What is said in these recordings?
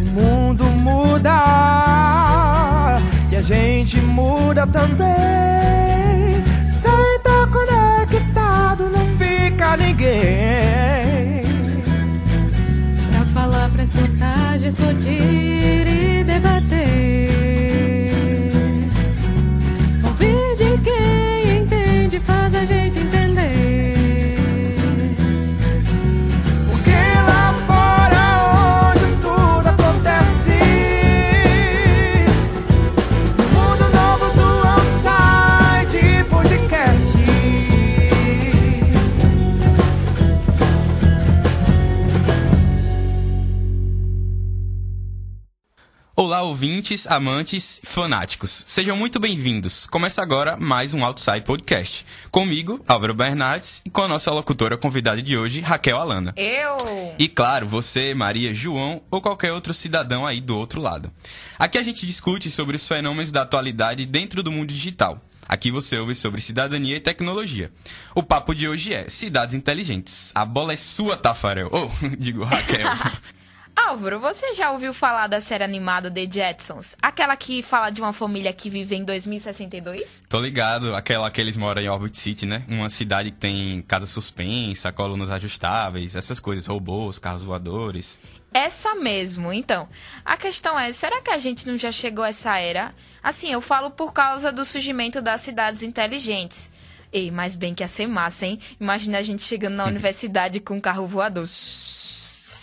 O mundo muda e a gente muda também. Sem estar conectado não fica ninguém. Pra falar, pra escutar, de explodir ouvintes, amantes, fanáticos. Sejam muito bem-vindos. Começa agora mais um Outside Podcast. Comigo, Álvaro Bernardes, e com a nossa locutora convidada de hoje, Raquel Alana. Eu! E claro, você, Maria, João ou qualquer outro cidadão aí do outro lado. Aqui a gente discute sobre os fenômenos da atualidade dentro do mundo digital. Aqui você ouve sobre cidadania e tecnologia. O papo de hoje é Cidades Inteligentes. A bola é sua, Tafarel. Ou, digo, Raquel. Álvaro, você já ouviu falar da série animada The Jetsons? Aquela que fala de uma família que vive em 2062? Tô ligado, aquela que eles moram em Orbit City, né? Uma cidade que tem casa suspensa, colunas ajustáveis, essas coisas, robôs, carros voadores. Essa mesmo, então. A questão é, será que a gente não já chegou a essa era? Assim, eu falo por causa do surgimento das cidades inteligentes. Ei, mas bem que ia ser massa, hein? Imagina a gente chegando na universidade com um carro voador.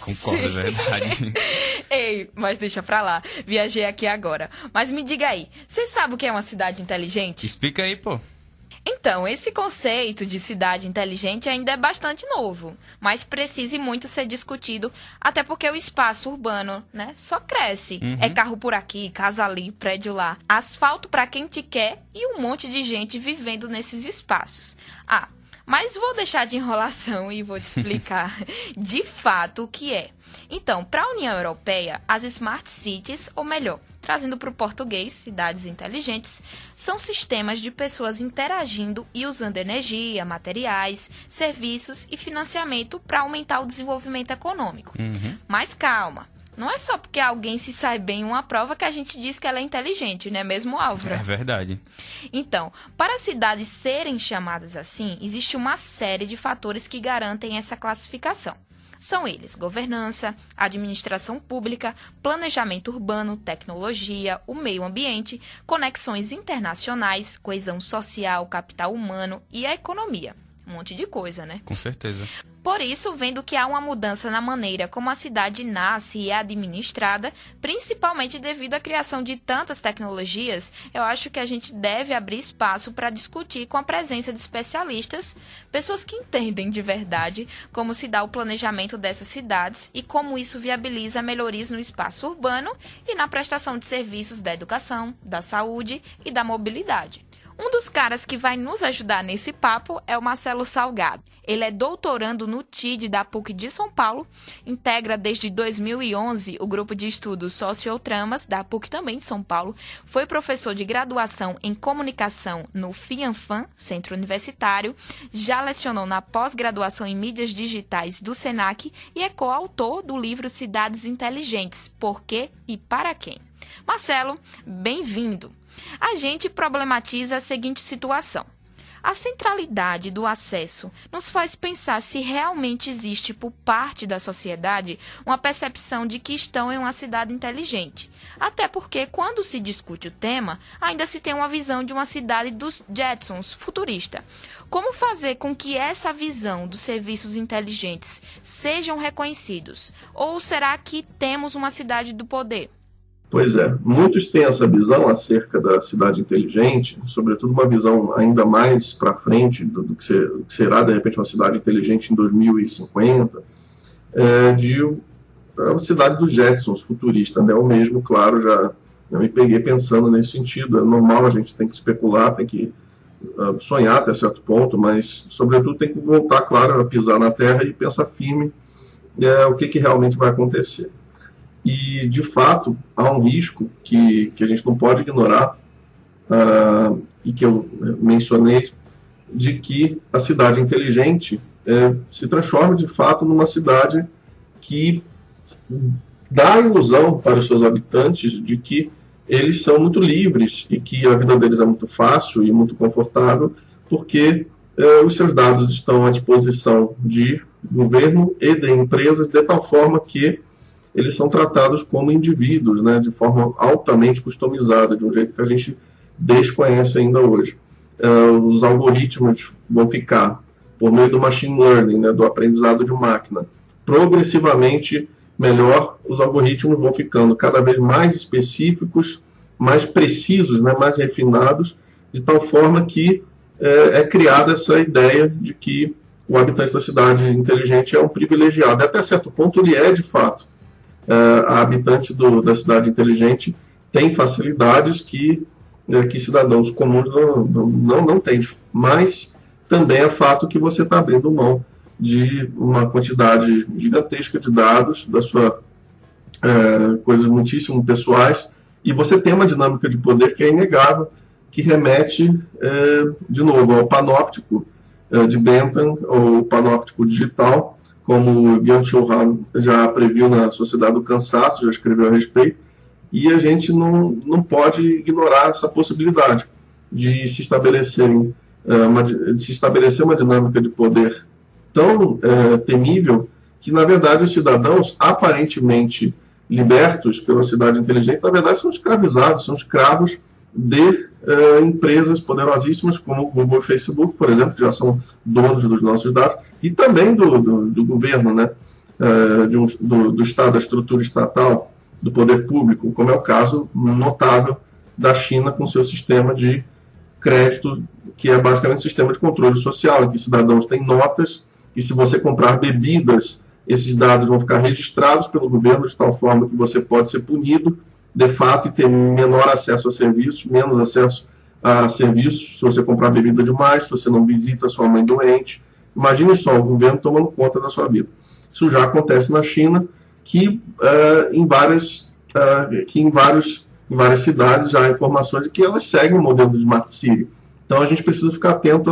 Concordo, é verdade. Ei, mas deixa pra lá. Viajei aqui agora. Mas me diga aí, você sabe o que é uma cidade inteligente? Explica aí, pô. Então, esse conceito de cidade inteligente ainda é bastante novo, mas precisa e muito ser discutido, até porque o espaço urbano, né, só cresce. É carro por aqui, casa ali, prédio lá, asfalto pra quem te quer e um monte de gente vivendo nesses espaços. Ah, mas vou deixar de enrolação e vou te explicar de fato o que é. Então, para a União Europeia, as Smart Cities, ou melhor, trazendo para o português, cidades inteligentes, são sistemas de pessoas interagindo e usando energia, materiais, serviços e financiamento para aumentar o desenvolvimento econômico. Mas calma. Não é só porque alguém se sai bem em uma prova que a gente diz que ela é inteligente, não é mesmo, Álvaro? É verdade. Então, para as cidades serem chamadas assim, existe uma série de fatores que garantem essa classificação. São eles: governança, administração pública, planejamento urbano, tecnologia, o meio ambiente, conexões internacionais, coesão social, capital humano e a economia. Um monte de coisa, né? Com certeza. Por isso, vendo que há uma mudança na maneira como a cidade nasce e é administrada, principalmente devido à criação de tantas tecnologias, eu acho que a gente deve abrir espaço para discutir com a presença de especialistas, pessoas que entendem de verdade como se dá o planejamento dessas cidades e como isso viabiliza melhorias no espaço urbano e na prestação de serviços da educação, da saúde e da mobilidade. Um dos caras que vai nos ajudar nesse papo é o Marcelo Salgado. Ele é doutorando no TID da PUC de São Paulo, integra desde 2011 o grupo de estudos Sociotramas da PUC também de São Paulo, foi professor de graduação em comunicação no FIANFAN, Centro Universitário, já lecionou na pós-graduação em mídias digitais do SENAC e é coautor do livro Cidades Inteligentes, Por quê e para quem. Marcelo, bem-vindo. A gente problematiza a seguinte situação. A centralidade do acesso nos faz pensar se realmente existe por parte da sociedade uma percepção de que estão em uma cidade inteligente. Até porque, quando se discute o tema, ainda se tem uma visão de uma cidade dos Jetsons futurista. Como fazer com que essa visão dos serviços inteligentes sejam reconhecidos? Ou será que temos uma cidade do poder? Pois é, muitos têm essa visão acerca da cidade inteligente, sobretudo uma visão ainda mais para frente do, do, que ser, do, que será, de repente, uma cidade inteligente em 2050, é, de a cidade dos Jetsons, futurista. Né? Eu mesmo, claro, já me peguei pensando nesse sentido. É normal, a gente tem que especular, tem que uh, sonhar até certo ponto, mas, sobretudo, tem que voltar, claro, a pisar na terra e pensar firme é, o que, que realmente vai acontecer. E, de fato, há um risco que, que a gente não pode ignorar uh, e que eu mencionei de que a cidade inteligente é, se transforme de fato numa cidade que dá a ilusão para os seus habitantes de que eles são muito livres e que a vida deles é muito fácil e muito confortável, porque é, os seus dados estão à disposição de governo e de empresas de tal forma que eles são tratados como indivíduos, né, de forma altamente customizada, de um jeito que a gente desconhece ainda hoje. Uh, os algoritmos vão ficar, por meio do machine learning, né, do aprendizado de máquina, progressivamente melhor, os algoritmos vão ficando cada vez mais específicos, mais precisos, né, mais refinados, de tal forma que é, é criada essa ideia de que o habitante da cidade inteligente é um privilegiado. Até certo ponto, ele é de fato a habitante do, da cidade inteligente tem facilidades que, é, que cidadãos comuns não, não, não têm. Mas também é fato que você está abrindo mão de uma quantidade gigantesca de dados, da sua é, coisas muitíssimo pessoais, e você tem uma dinâmica de poder que é inegável, que remete, é, de novo, ao panóptico é, de Bentham, ou panóptico digital, como Byung-Chul Han já previu na Sociedade do Cansaço, já escreveu a respeito, e a gente não, não pode ignorar essa possibilidade de se estabelecerem é, uma, de se estabelecer uma dinâmica de poder tão é, temível que, na verdade, os cidadãos aparentemente libertos pela cidade inteligente, na verdade, são escravizados, são escravos de uh, empresas poderosíssimas como Google e Facebook, por exemplo, que já são donos dos nossos dados, e também do, do, do governo, né, uh, um, do, do, Estado, da estrutura estatal, do poder público, como é o caso notável da China com seu sistema de crédito, que é basicamente um sistema de controle social, em que cidadãos têm notas, e se você comprar bebidas, esses dados vão ficar registrados pelo governo de tal forma que você pode ser punido de fato, e ter menor acesso a serviços, menos acesso a serviços, se você comprar bebida demais, se você não visita sua mãe doente. Imagine só, o governo tomando conta da sua vida. Isso já acontece na China, que, uh, em, várias, uh, que em, vários, em várias cidades já há informações de que elas seguem o modelo do Smart City. Então a gente precisa ficar atento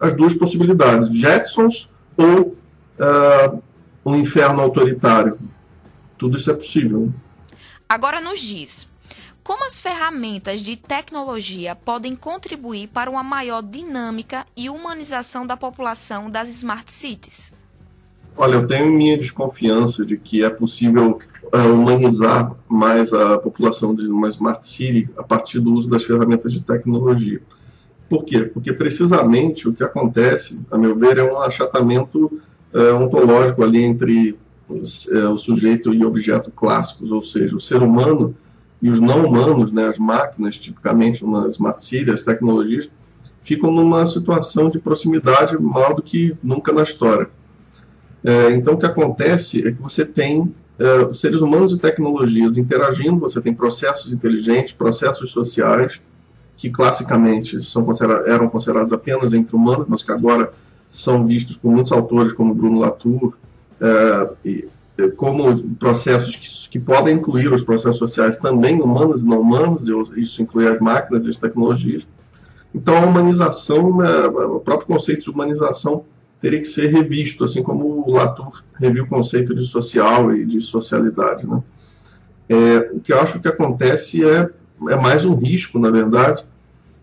às duas possibilidades, Jetsons ou uh, um inferno autoritário. Tudo isso é possível. Né? Agora nos diz, como as ferramentas de tecnologia podem contribuir para uma maior dinâmica e humanização da população das smart cities? Olha, eu tenho minha desconfiança de que é possível uh, humanizar mais a população de uma smart city a partir do uso das ferramentas de tecnologia. Por quê? Porque precisamente o que acontece, a meu ver, é um achatamento uh, ontológico ali entre é, o sujeito e objeto clássicos, ou seja, o ser humano e os não humanos, né, as máquinas, tipicamente nas cities, as tecnologias, ficam numa situação de proximidade maior do que nunca na história. É, então, o que acontece é que você tem é, seres humanos e tecnologias interagindo, você tem processos inteligentes, processos sociais, que classicamente são considerados, eram considerados apenas entre humanos, mas que agora são vistos por muitos autores, como Bruno Latour, é, como processos que, que, podem incluir os processos sociais também humanos e não humanos, isso inclui as máquinas e as tecnologias. Então, a humanização, né, o próprio conceito de humanização teria que ser revisto, assim como o Latour reviu o conceito de social e de socialidade. Né? É, o que eu acho que acontece é, é mais um risco, na verdade,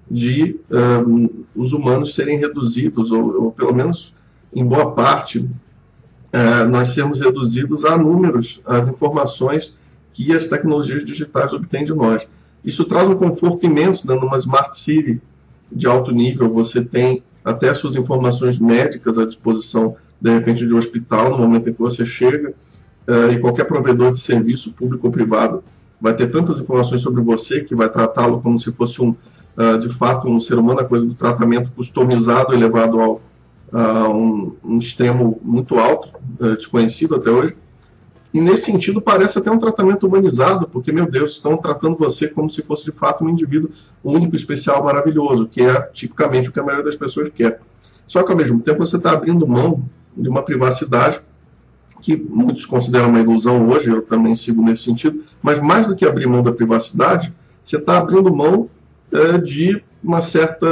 de um, os humanos serem reduzidos, ou, ou pelo menos em boa parte, é, nós sermos reduzidos a números, as informações que as tecnologias digitais obtêm de nós. Isso traz um conforto imenso, dando uma Smart City de alto nível, você tem até suas informações médicas à disposição, de repente, de um hospital, no momento em que você chega, é, e qualquer provedor de serviço, público ou privado, vai ter tantas informações sobre você que vai tratá-lo como se fosse um, uh, de fato, um ser humano, a coisa do tratamento customizado, elevado ao, uh, um, um, extremo muito alto, uh, desconhecido até hoje. E nesse sentido parece até um tratamento humanizado, porque, meu Deus, estão tratando você como se fosse de fato um indivíduo único, especial, maravilhoso, que é tipicamente o que a maioria das pessoas quer. Só que ao mesmo tempo você está abrindo mão de uma privacidade que muitos consideram uma ilusão hoje, eu também sigo nesse sentido, mas mais do que abrir mão da privacidade, você está abrindo mão é, de uma certa.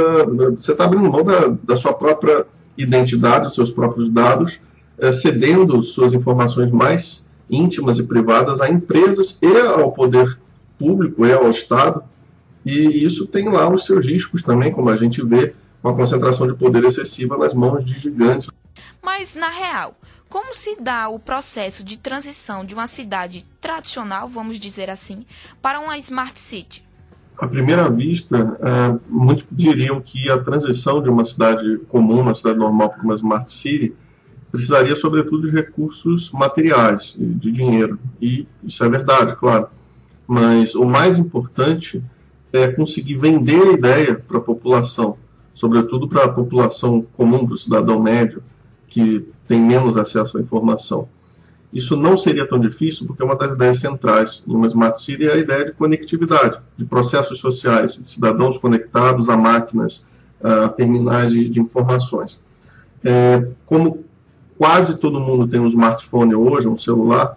Você está abrindo mão da, da sua própria identidade, seus próprios dados, é, cedendo suas informações mais íntimas e privadas a empresas e ao poder público e ao Estado. E isso tem lá os seus riscos também, como a gente vê, uma concentração de poder excessiva nas mãos de gigantes. Mas, na real, como se dá o processo de transição de uma cidade tradicional, vamos dizer assim, para uma smart city? À primeira vista, é, muitos diriam que a transição de uma cidade comum, uma cidade normal, para uma smart city, precisaria, sobretudo, de recursos materiais, de dinheiro. E isso é verdade, claro. Mas o mais importante é conseguir vender a ideia para a população, sobretudo para a população comum, para o cidadão médio, que tem menos acesso à informação. Isso não seria tão difícil, porque uma das ideias centrais em uma Smart City é a ideia de conectividade, de processos sociais, de cidadãos conectados a máquinas, a terminais de, de informações. É, como quase todo mundo tem um smartphone hoje, um celular,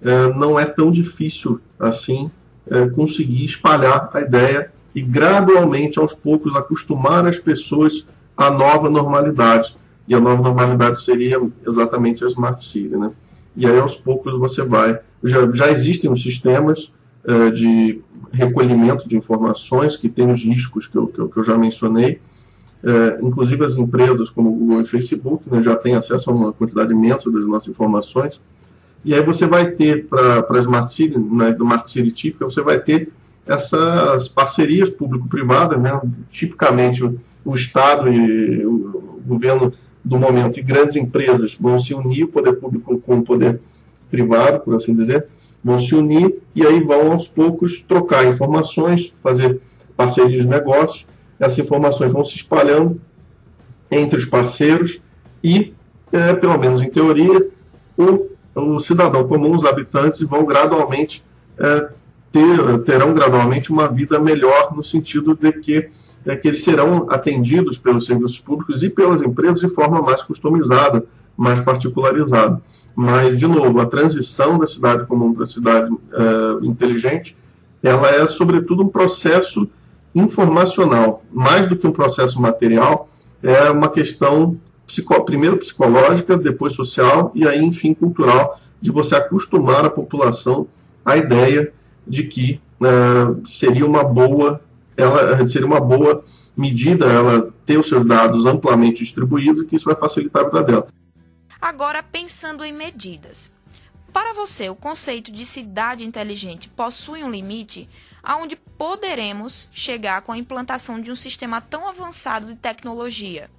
é, não é tão difícil assim é, conseguir espalhar a ideia e gradualmente, aos poucos, acostumar as pessoas à nova normalidade. E a nova normalidade seria exatamente a Smart City, né? E aí, aos poucos, você vai... Já, já existem os sistemas é, de recolhimento de informações que têm os riscos que eu, que eu, que eu já mencionei, é, inclusive as empresas como Google e Facebook né, já têm acesso a uma quantidade imensa das nossas informações, e aí você vai ter para a Smart City, na Smart City típica, você vai ter essas parcerias público-privadas, né? tipicamente o, o, Estado e o governo do momento e grandes empresas vão se unir, o poder público com o poder privado, por assim dizer, vão se unir e aí vão aos poucos trocar informações, fazer parcerias de negócios, essas informações vão se espalhando entre os parceiros e, é, pelo menos em teoria, o o cidadão comum, os habitantes, vão gradualmente é, ter, terão gradualmente uma vida melhor no sentido de que, é, que eles serão atendidos pelos serviços públicos e pelas empresas de forma mais customizada, mais particularizada. Mas, de novo, a transição da cidade comum para a cidade é, inteligente, ela é, sobretudo, um processo informacional. Mais do que um processo material, é uma questão psico, primeiro psicológica, depois social e aí, enfim, cultural, de você acostumar a população à ideia de que uh, seria uma boa, ela seria uma boa medida ela ter os seus dados amplamente distribuídos e que isso vai facilitar a vida dela. Agora, pensando em medidas. Para você, o conceito de cidade inteligente possui um limite aonde poderemos chegar com a implantação de um sistema tão avançado de tecnologia?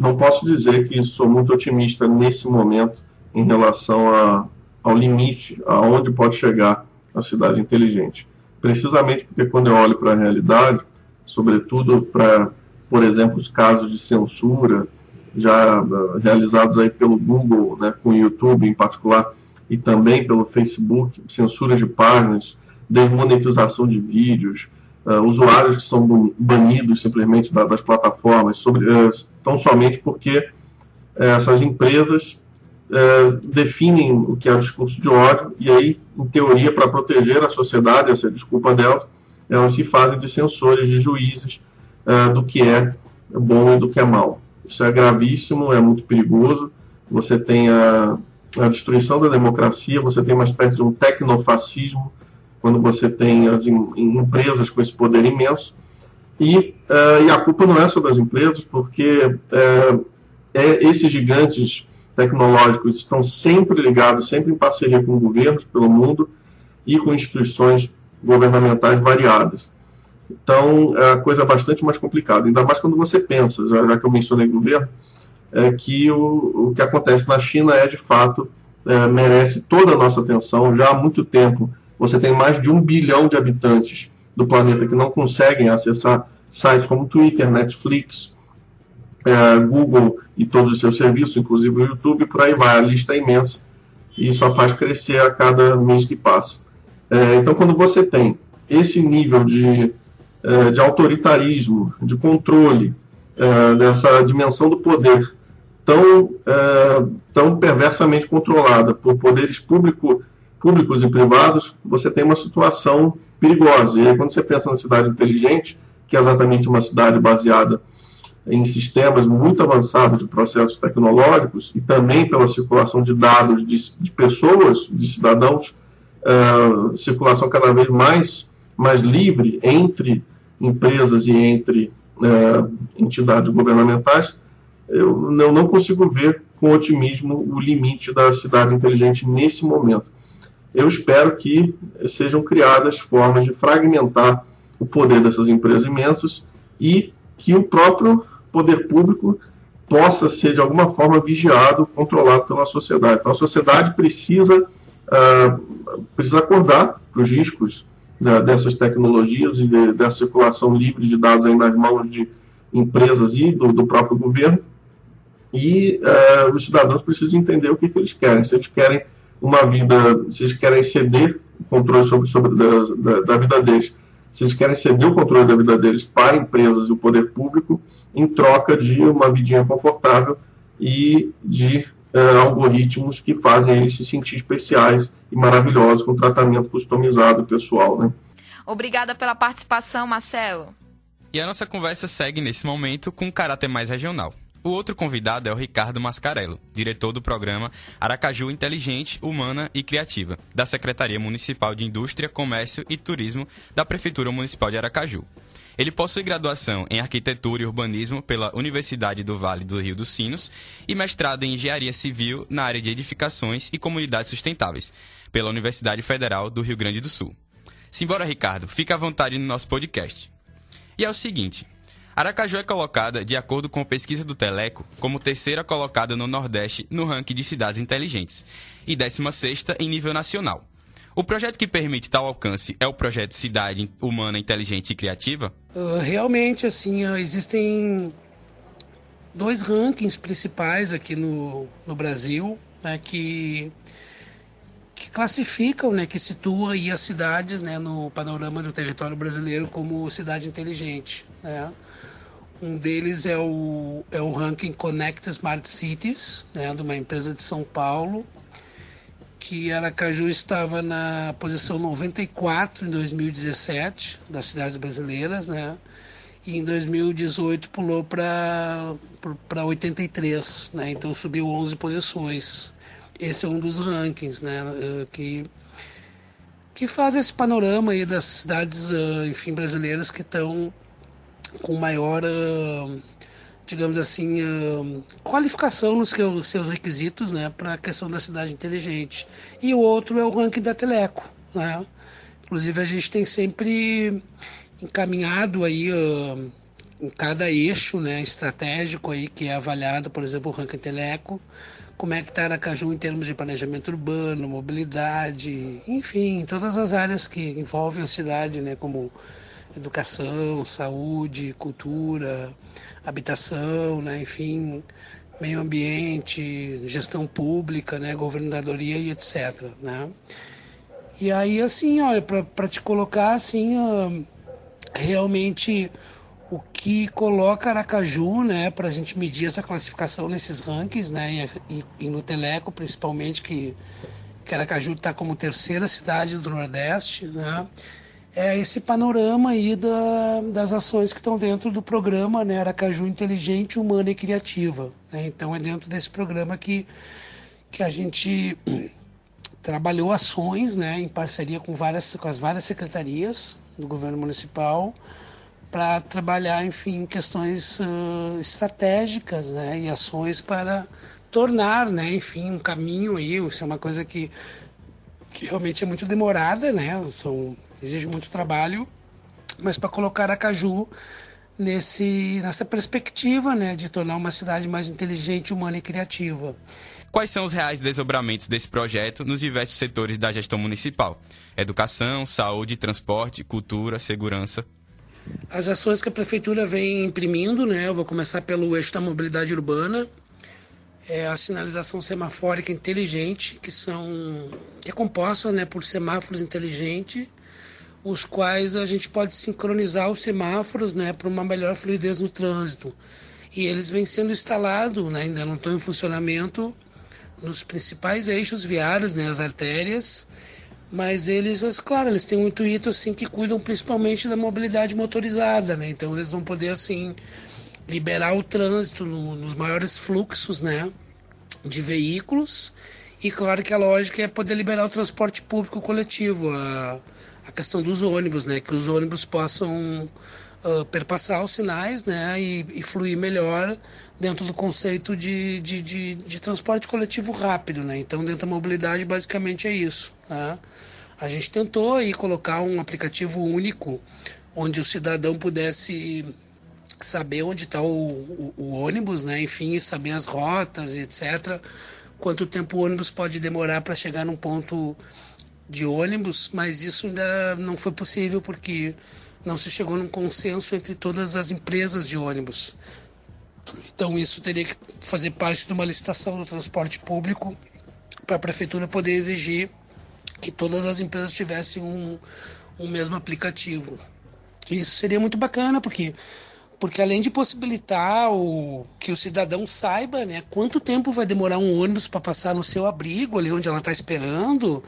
não posso dizer que sou muito otimista nesse momento em relação a, ao limite, aonde pode chegar a cidade inteligente. Precisamente porque quando eu olho para a realidade, sobretudo para, por exemplo, os casos de censura já uh, realizados aí pelo Google, né, com o YouTube em particular, e também pelo Facebook, censura de páginas, desmonetização de vídeos, uh, usuários que são banidos simplesmente das plataformas, sobre, uh, tão somente porque uh, essas empresas definem o que é o discurso de ódio e aí, em teoria, para proteger a sociedade, essa é a desculpa delas, elas se fazem de censores, de juízes do que é bom e do que é mal. Isso é gravíssimo, é muito perigoso. Você tem a, a destruição da democracia, você tem uma espécie de um tecnofascismo, quando você tem as em, empresas com esse poder imenso. E, uh, e, a culpa não é só das empresas, porque uh, é, esses gigantes tecnológicos estão sempre ligados, sempre em parceria com governos pelo mundo e com instituições governamentais variadas. Então, é a coisa é bastante mais complicada, ainda mais quando você pensa, já, já que eu mencionei governo, é que o, o que acontece na China é, de fato, é, merece toda a nossa atenção. Já há muito tempo você tem mais de um bilhão de habitantes do planeta que não conseguem acessar sites como Twitter, Netflix, é, Google e todos os seus serviços, inclusive o YouTube, por aí vai, a lista é imensa e só faz crescer a cada mês que passa. É, então, quando você tem esse nível de, é, de autoritarismo, de controle, dessa dimensão do poder tão, tão perversamente controlada por poderes público públicos e privados, você tem uma situação perigosa. E aí, quando você pensa na cidade inteligente, que é exatamente uma cidade baseada em sistemas muito avançados de processos tecnológicos e também pela circulação de dados de, de pessoas, de cidadãos, uh, circulação cada vez mais, mais livre entre empresas e entre uh, entidades governamentais, eu não, não consigo ver com otimismo o limite da cidade inteligente nesse momento. Eu espero que sejam criadas formas de fragmentar o poder dessas empresas imensas e que o próprio poder público possa ser de alguma forma vigiado, controlado pela sociedade. Então, a sociedade precisa, uh, precisa acordar para os riscos né, dessas tecnologias e de, dessa circulação livre de dados aí nas mãos de empresas e do, do próprio governo. E uh, os cidadãos precisam entender o que, que, eles querem. Se eles querem uma vida, se eles querem ceder o controle sobre, sobre da, da, da vida deles se eles querem ceder o controle da vida deles para empresas e o poder público em troca de uma vidinha confortável e de uh, algoritmos que fazem eles se sentir especiais e maravilhosos com tratamento customizado pessoal. Né? Obrigada pela participação, Marcelo. E a nossa conversa segue nesse momento com um caráter mais regional. O outro convidado é o Ricardo Mascarello, diretor do programa Aracaju Inteligente, Humana e Criativa, da Secretaria Municipal de Indústria, Comércio e Turismo da Prefeitura Municipal de Aracaju. Ele possui graduação em Arquitetura e Urbanismo pela Universidade do Vale do Rio dos Sinos e mestrado em Engenharia Civil na área de Edificações e Comunidades Sustentáveis pela Universidade Federal do Rio Grande do Sul. Simbora, Ricardo, fica à vontade no nosso podcast. E é o seguinte, Aracaju é colocada, de acordo com a pesquisa do Teleco, como terceira colocada no Nordeste no ranking de cidades inteligentes e 16 em nível nacional. O projeto que permite tal alcance é o projeto Cidade Humana Inteligente e Criativa? Uh, realmente, assim, uh, existem dois rankings principais aqui no, no Brasil né, que, que classificam, né, que situam as cidades né, no panorama do território brasileiro como cidade inteligente. Né? Um deles é o, é o ranking Connect Smart Cities, né, de uma empresa de São Paulo, que Aracaju estava na posição 94 em 2017 das cidades brasileiras, né? E em 2018 pulou para 83, né? Então subiu 11 posições. Esse é um dos rankings, né? Eh, que que faz esse panorama aí das cidades, eh, enfim, brasileiras que estão com maior, digamos assim, qualificação nos seus requisitos né, para a questão da cidade inteligente. E o outro é o ranking da Teleco. Né? Inclusive, a gente tem sempre encaminhado aí em cada eixo né, estratégico aí que é avaliado, por exemplo, o ranking Teleco, como é que está Aracaju em termos de planejamento urbano, mobilidade, enfim, todas as áreas que envolvem a cidade, né, como educação, saúde, cultura, habitação, né, enfim, meio ambiente, gestão pública, né, governadoria e etc. Né? E aí, assim, ó, para te colocar assim, ó, realmente o que coloca Aracaju, né, para a gente medir essa classificação nesses rankings, né, e, e no Teleco principalmente, que, que Aracaju está como terceira cidade do Nordeste, né, é esse panorama aí da, das ações que estão dentro do programa né, Aracaju Inteligente, Humana e Criativa. Né? Então é dentro desse programa que, que a gente trabalhou ações né, em parceria com, várias, com as várias secretarias do governo municipal para trabalhar, enfim, questões uh, estratégicas né, e ações para tornar, né, enfim, um caminho aí, isso é uma coisa que, que realmente é muito demorada, né, são exige muito trabalho, mas para colocar Aracaju nesse, nessa perspectiva né, de tornar uma cidade mais inteligente, humana e criativa. Quais são os reais desdobramentos desse projeto nos diversos setores da gestão municipal? Educação, saúde, transporte, cultura, segurança. As ações que a prefeitura vem imprimindo, né? Eu vou começar pelo eixo da mobilidade urbana, é a sinalização semafórica inteligente, que são é composta, né, por semáforos inteligentes os quais a gente pode sincronizar os semáforos né, para uma melhor fluidez no trânsito. E eles vêm sendo instalados, né, ainda não estão em funcionamento, nos principais eixos viários, né, as artérias, mas eles, claro, eles têm um intuito assim que cuidam principalmente da mobilidade motorizada, né? Então eles vão poder assim liberar o trânsito no, nos maiores fluxos, né, de veículos. E claro que a lógica é poder liberar o transporte público coletivo, a, a questão dos ônibus, né, que os ônibus possam uh, perpassar os sinais, né, e, e, fluir melhor dentro do conceito de, de, de, de, transporte coletivo rápido, né. Então, dentro da mobilidade, basicamente é isso, né. A gente tentou aí colocar um aplicativo único onde o cidadão pudesse saber onde está o, o, o, ônibus, né? Enfim, saber as rotas, etc. Quanto tempo o ônibus pode demorar para chegar num ponto de ônibus, mas isso ainda não foi possível porque não se chegou num consenso entre todas as empresas de ônibus. Então isso teria que fazer parte de uma licitação do transporte público para a prefeitura poder exigir que todas as empresas tivessem um, um mesmo aplicativo. Isso seria muito bacana porque porque além de possibilitar o, que o cidadão saiba né, quanto tempo vai demorar um ônibus para passar no seu abrigo, ali onde ela está esperando,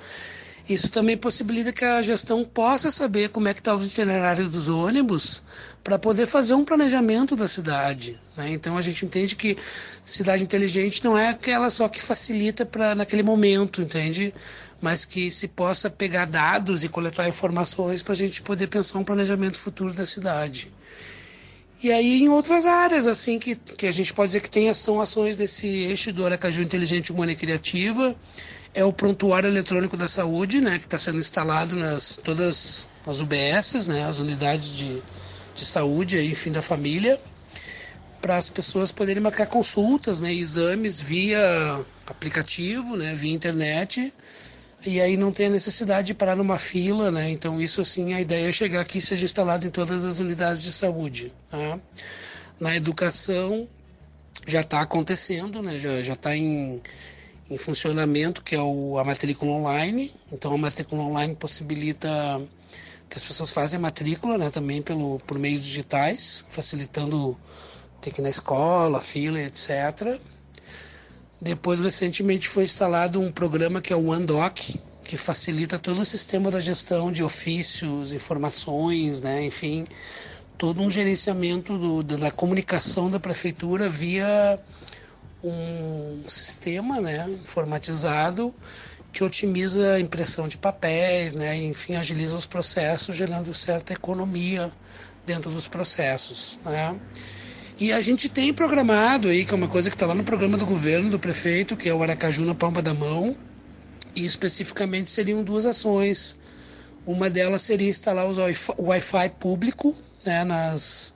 isso também possibilita que a gestão possa saber como é que está o itinerário dos ônibus para poder fazer um planejamento da cidade. Né? Então a gente entende que cidade inteligente não é aquela só que facilita para naquele momento, entende? Mas que se possa pegar dados e coletar informações para a gente poder pensar um planejamento futuro da cidade. E aí em outras áreas, assim, que, que a gente pode dizer que tem são ações desse eixo do Aracaju Inteligente Humana e Criativa, é o prontuário eletrônico da saúde, né, que está sendo instalado nas todas as UBSs, né, as unidades de, de saúde aí, enfim, da família, para as pessoas poderem marcar consultas, né, exames via aplicativo, né, via internet, e aí não tem a necessidade de parar numa fila, né? Então isso assim, a ideia é chegar aqui e seja instalado em todas as unidades de saúde. Tá? Na educação já está acontecendo, né? Já está em, em funcionamento, que é o, a matrícula online. Então a matrícula online possibilita que as pessoas fazem a matrícula, né? Também pelo, por meios digitais, facilitando ter que ir na escola, fila, etc. Depois, recentemente, foi instalado um programa que é o OneDoc, que facilita todo o sistema da gestão de ofícios, informações, né? enfim, todo um gerenciamento do, da comunicação da prefeitura via um sistema né, informatizado que otimiza a impressão de papéis, né, enfim, agiliza os processos, gerando certa economia dentro dos processos. Né. E a gente tem programado aí, que é uma coisa que está lá no programa do governo, do prefeito, que é o Aracaju na palma da mão, e especificamente seriam duas ações. Uma delas seria instalar o Wi-Fi público né, nas,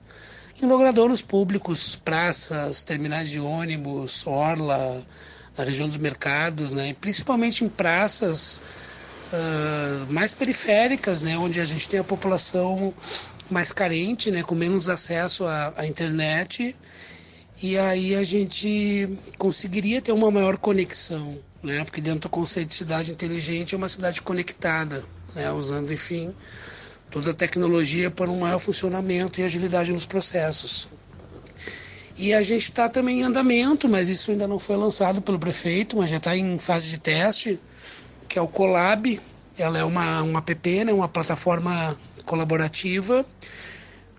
em logradouros públicos, praças, terminais de ônibus, orla, na região dos mercados, né, principalmente em praças uh, mais periféricas, né, onde a gente tem a população mais carente, né, com menos acesso à, à internet, e aí a gente conseguiria ter uma maior conexão, né, porque dentro do conceito de cidade inteligente é uma cidade conectada, né, usando, enfim, toda a tecnologia para um maior funcionamento e agilidade nos processos. E a gente está também em andamento, mas isso ainda não foi lançado pelo prefeito, mas já está em fase de teste, que é o Colab. Ela é uma, uma app, né, uma plataforma colaborativa.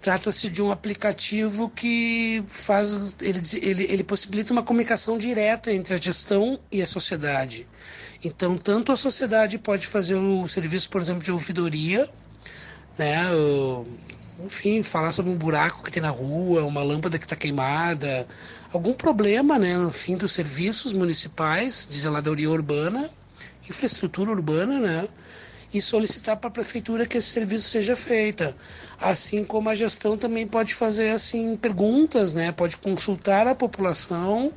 Trata-se de um aplicativo que faz, ele, ele, ele possibilita uma comunicação direta entre a gestão e a sociedade. Então, tanto a sociedade pode fazer o serviço, por exemplo, de ouvidoria, né, enfim, falar sobre um buraco que tem na rua, uma lâmpada que está queimada, algum problema, né, no fim dos serviços municipais de zeladoria urbana, infraestrutura urbana, né, e solicitar para a prefeitura que esse serviço seja feito. Assim como a gestão também pode fazer assim perguntas, né? Pode consultar a população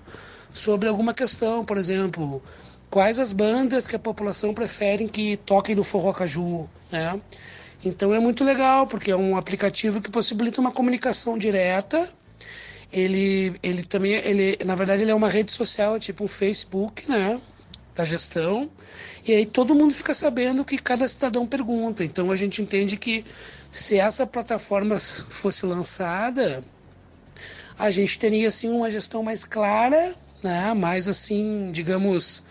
sobre alguma questão, por exemplo, quais as bandas que a população prefere que toquem no Forró Caju, né? Então é muito legal, porque é um aplicativo que possibilita uma comunicação direta. Ele, ele também, ele, na verdade, ele é uma rede social, tipo um Facebook, né? Da gestão. E aí todo mundo fica sabendo o que cada cidadão pergunta. Então a gente entende que se essa plataforma fosse lançada, a gente teria assim uma gestão mais clara, né? mais assim, digamos,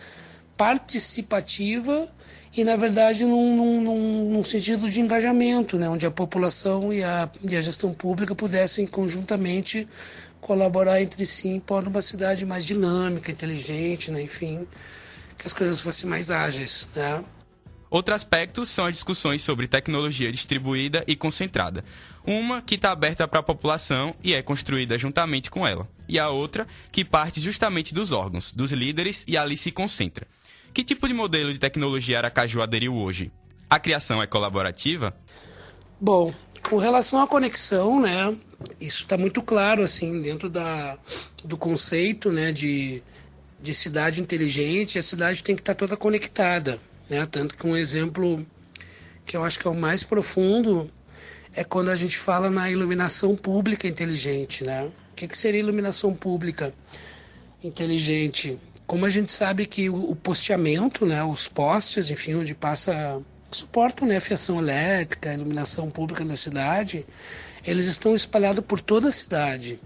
participativa e na verdade num, num, num, sentido de engajamento, né, onde a população e a, e a gestão pública pudessem conjuntamente colaborar entre si pôr uma cidade mais dinâmica, inteligente, né, enfim, que as coisas fossem mais ágeis. Né. Outro aspecto são as discussões sobre tecnologia distribuída e concentrada. Uma que está aberta para a população e é construída juntamente com ela, e a outra que parte justamente dos órgãos, dos líderes e ali se concentra. Que tipo de modelo de tecnologia Aracaju aderiu hoje? A criação é colaborativa? Bom, com relação à conexão, né, isso está muito claro assim dentro da, do conceito, né, de, de cidade inteligente. A cidade tem que estar tá toda conectada, né? Tanto que um exemplo que eu acho que é o mais profundo é quando a gente fala na iluminação pública inteligente, né? O que, que seria iluminação pública inteligente? Como a gente sabe que o, posteamento, né, os postes, enfim, onde passa suportam né, fiação elétrica, iluminação pública da cidade, eles estão espalhados por toda a cidade.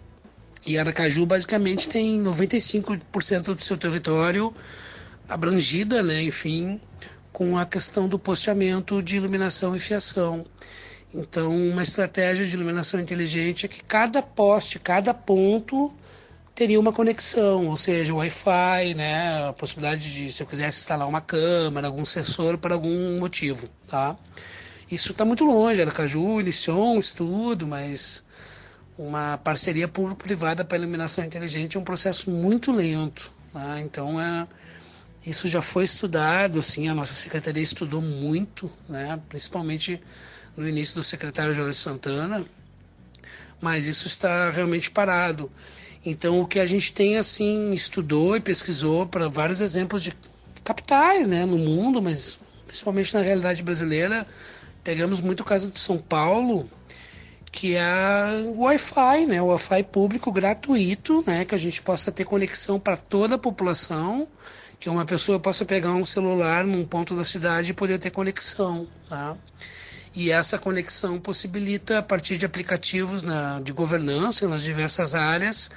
E Aracaju basicamente tem 95% do seu território abrangida, né, enfim, com a questão do posteamento de iluminação e fiação. Então, uma estratégia de iluminação inteligente é que cada poste, cada ponto teria uma conexão, ou seja, Wi-Fi, né, a possibilidade de, se eu quisesse instalar uma câmera, algum sensor por algum motivo, tá? Isso está muito longe, Aracaju um estudo, mas uma parceria público-privada para iluminação inteligente é um processo muito lento, tá? Então, é, isso já foi estudado, sim, a nossa secretaria estudou muito, né, principalmente no início do secretário Jorge Santana, mas isso está realmente parado. Então, o que a gente tem, assim, estudou e pesquisou para vários exemplos de capitais, né, no mundo, mas principalmente na realidade brasileira, pegamos muito o caso de São Paulo, que é o Wi-Fi, né, o Wi-Fi público gratuito, né, que a gente possa ter conexão para toda a população, que uma pessoa possa pegar um celular num ponto da cidade e poder ter conexão, tá? E essa conexão possibilita, a partir de aplicativos na, de governança nas diversas áreas,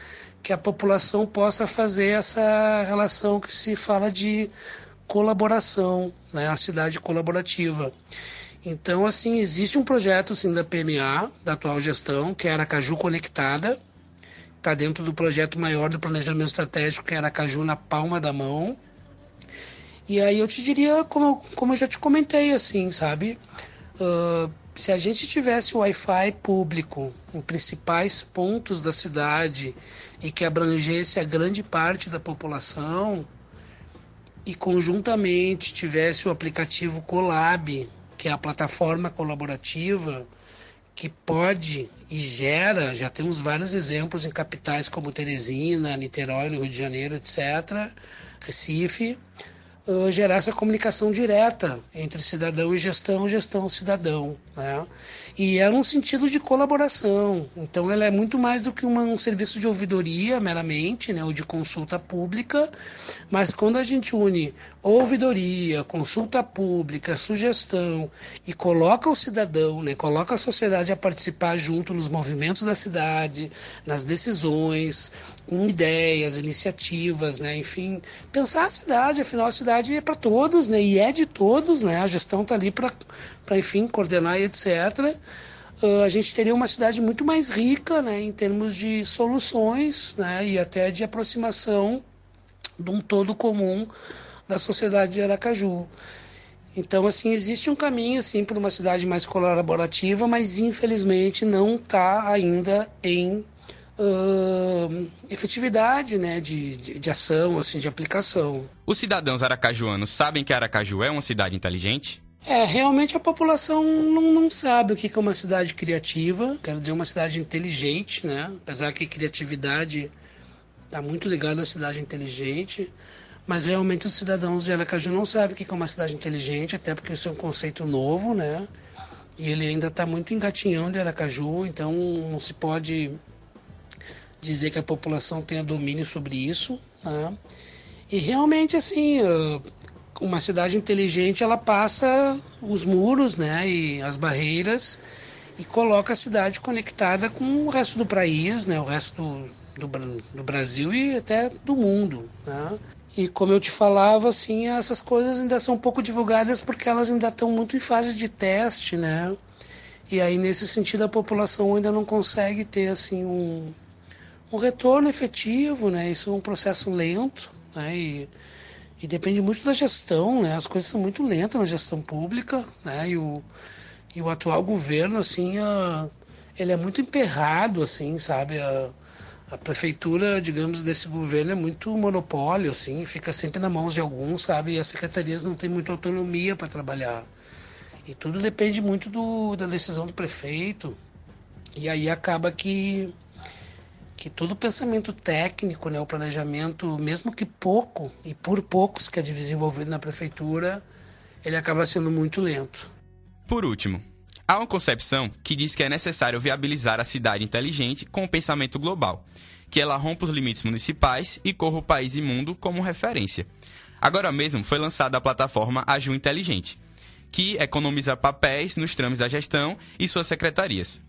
que a população possa fazer essa relação que se fala de colaboração, né, a cidade colaborativa. Então, assim, existe um projeto assim, da PMA, da atual gestão, que é Aracaju Conectada, está dentro do projeto maior do planejamento estratégico, que é Aracaju na palma da mão. E aí eu te diria, como, como eu já te comentei, assim, sabe? Uh, se a gente tivesse Wi-Fi público em principais pontos da cidade e que abrangesse a grande parte da população e conjuntamente tivesse o aplicativo Colab, que é a plataforma colaborativa que pode e gera, já temos vários exemplos em capitais como Teresina, Niterói, no Rio de Janeiro, etc., Recife, gerar essa comunicação direta entre cidadão e gestão, gestão cidadão, né? E é um sentido de colaboração. Então, ela é muito mais do que uma, um serviço de ouvidoria meramente, né, ou de consulta pública. Mas quando a gente une ouvidoria, consulta pública, sugestão e coloca o cidadão, né, coloca a sociedade a participar junto nos movimentos da cidade, nas decisões, em ideias, iniciativas, né, enfim, pensar a cidade. Afinal, a cidade é para todos, né, e é de todos, né. A gestão está ali para para enfim coordenar e etc. Uh, a gente teria uma cidade muito mais rica, né, em termos de soluções, né, e até de aproximação de um todo comum da sociedade de Aracaju. Então, assim, existe um caminho, assim, para uma cidade mais colaborativa, mas infelizmente não está ainda em uh, efetividade, né, de, de, de, ação, assim, de aplicação. Os cidadãos aracajuanos sabem que Aracaju é uma cidade inteligente? É, realmente a população não, não sabe o que é uma cidade criativa, quero dizer, uma cidade inteligente, né? Apesar que criatividade está muito ligada à cidade inteligente, mas realmente os cidadãos de Aracaju não sabem o que é uma cidade inteligente, até porque isso é um conceito novo, né? E ele ainda está muito engatinhando de Aracaju, então não se pode dizer que a população tenha domínio sobre isso, né? E realmente, assim, uma cidade inteligente ela passa os muros né, e as barreiras e coloca a cidade conectada com o resto do país, né, o resto do, do, do Brasil e até do mundo. Né? E como eu te falava, assim, essas coisas ainda são pouco divulgadas porque elas ainda estão muito em fase de teste, né? E aí, nesse sentido, a população ainda não consegue ter, assim, um, um retorno efetivo, né? Isso é um processo lento, né? E, e depende muito da gestão, né? As coisas são muito lentas na gestão pública, né? E o, e o atual governo, assim, a, ele é muito emperrado, assim, sabe? A, a prefeitura, digamos, desse governo é muito monopólio, assim, fica sempre na mão de alguns, sabe? E as secretarias não têm muita autonomia para trabalhar. E tudo depende muito do, da decisão do prefeito. E aí acaba que que todo o pensamento técnico, né, o planejamento, mesmo que pouco e por poucos que é desenvolvido na prefeitura, ele acaba sendo muito lento. Por último, há uma concepção que diz que é necessário viabilizar a cidade inteligente com o pensamento global, que ela rompa os limites municipais e corra o país e mundo como referência. Agora mesmo foi lançada a plataforma Aju Inteligente, que economiza papéis nos trâmites da gestão e suas secretarias.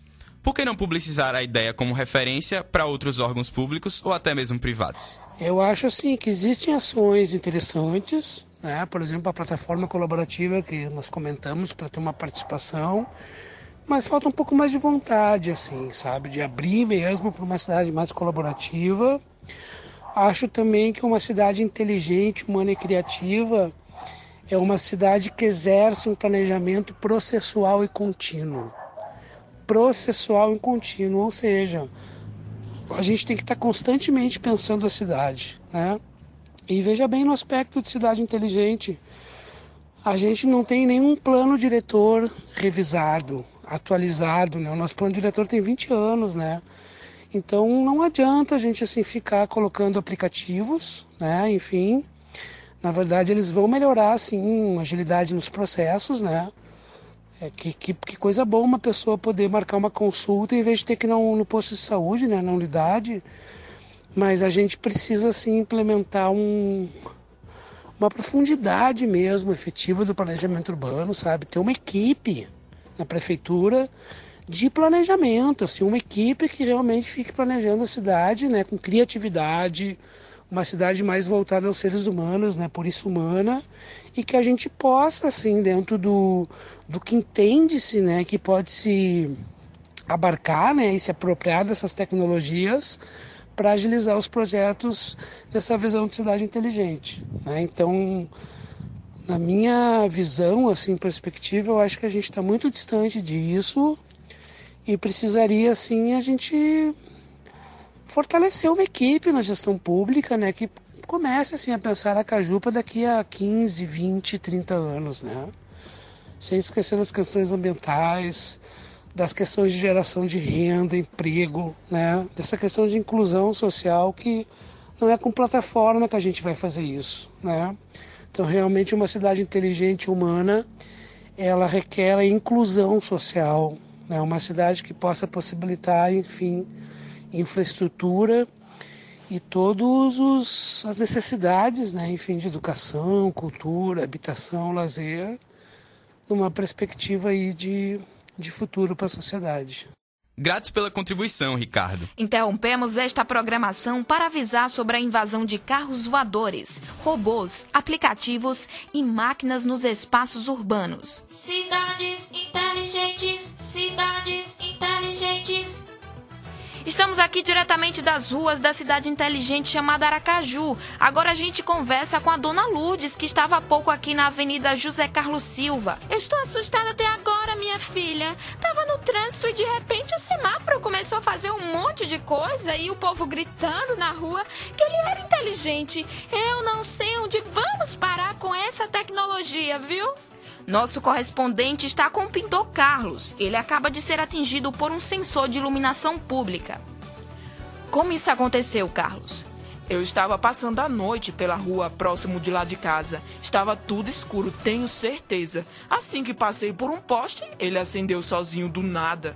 Por que não publicizar a ideia como referência para outros órgãos públicos ou até mesmo privados? Eu acho assim que existem ações interessantes, né? por exemplo, a plataforma colaborativa que nós comentamos para ter uma participação, mas falta um pouco mais de vontade, assim, sabe, de abrir mesmo para uma cidade mais colaborativa. Acho também que uma cidade inteligente, humana e criativa é uma cidade que exerce um planejamento processual e contínuo processual e contínuo, ou seja, a gente tem que estar constantemente pensando a cidade, né? E veja bem no aspecto de cidade inteligente, a gente não tem nenhum plano diretor revisado, atualizado, né? O nosso plano diretor tem 20 anos, né? Então não adianta a gente assim ficar colocando aplicativos, né? Enfim, na verdade eles vão melhorar sim agilidade nos processos, né? É, que, que, que, coisa boa uma pessoa poder marcar uma consulta em vez de ter que ir no, no posto de saúde, né, na unidade. Mas a gente precisa sim implementar um, uma profundidade mesmo efetiva do planejamento urbano, sabe? Ter uma equipe na prefeitura de planejamento, assim, uma equipe que realmente fique planejando a cidade, né, com criatividade, uma cidade mais voltada aos seres humanos, né, por isso humana, e que a gente possa, assim, dentro do, do que entende-se, né, que pode se abarcar, né, e se apropriar dessas tecnologias para agilizar os projetos dessa visão de cidade inteligente, né? Então, na minha visão, assim, perspectiva, eu acho que a gente está muito distante disso e precisaria, assim, a gente fortalecer uma equipe na gestão pública, né, que comece assim a pensar a Cajupa daqui a 15, 20, 30 anos, né? Sem esquecer das questões ambientais, das questões de geração de renda, emprego, né? Dessa questão de inclusão social que não é com plataforma que a gente vai fazer isso, né? Então, realmente uma cidade inteligente humana, ela requer a inclusão social, né? Uma cidade que possa possibilitar, enfim, infraestrutura e todas as necessidades, né, enfim, de educação, cultura, habitação, lazer, numa perspectiva aí de, de futuro para a sociedade. Gratos pela contribuição, Ricardo. Interrompemos esta programação para avisar sobre a invasão de carros voadores, robôs, aplicativos e máquinas nos espaços urbanos. Cidades inteligentes, cidades inteligentes. Estamos aqui diretamente das ruas da cidade inteligente chamada Aracaju. Agora a gente conversa com a dona Lourdes, que estava há pouco aqui na Avenida José Carlos Silva. Eu estou assustada até agora, minha filha. Tava no trânsito e de repente o semáforo começou a fazer um monte de coisa e o povo gritando na rua que ele era inteligente. Eu não sei onde vamos parar com essa tecnologia, viu? Nosso correspondente está com o pintor Carlos. Ele acaba de ser atingido por um sensor de iluminação pública. Como isso aconteceu, Carlos? Eu estava passando a noite pela rua próximo de lá de casa. Estava tudo escuro, tenho certeza. Assim que passei por um poste, ele acendeu sozinho do nada.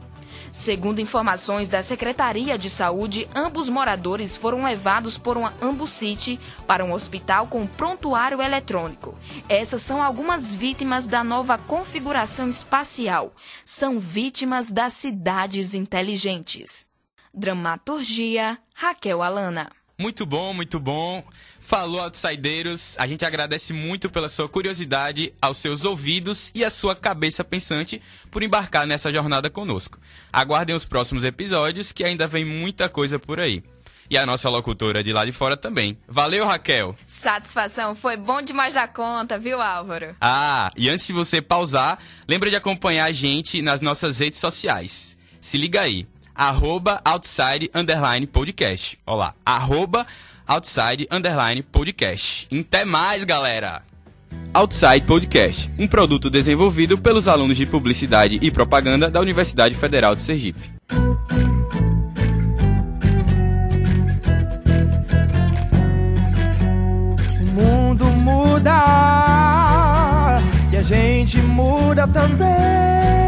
Segundo informações da Secretaria de Saúde, ambos moradores foram levados por uma Ambucite para um hospital com prontuário eletrônico. Essas são algumas vítimas da nova configuração espacial. São vítimas das cidades inteligentes. Dramaturgia Raquel Alana. Muito bom, muito bom. Falou, outsideiros. A gente agradece muito pela sua curiosidade, aos seus ouvidos e à sua cabeça pensante por embarcar nessa jornada conosco. Aguardem os próximos episódios, que ainda vem muita coisa por aí. E a nossa locutora de lá de fora também. Valeu, Raquel! Satisfação, foi bom demais da conta, viu, Álvaro? Ah, e antes de você pausar, lembra de acompanhar a gente nas nossas redes sociais. Se liga aí, arroba outside underline podcast. Olá, arroba outside underline podcast. Até mais, galera! Outside Podcast, um produto desenvolvido pelos alunos de Publicidade e Propaganda da Universidade Federal de Sergipe. O mundo muda e a gente muda também.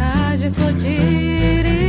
vontade de explodir.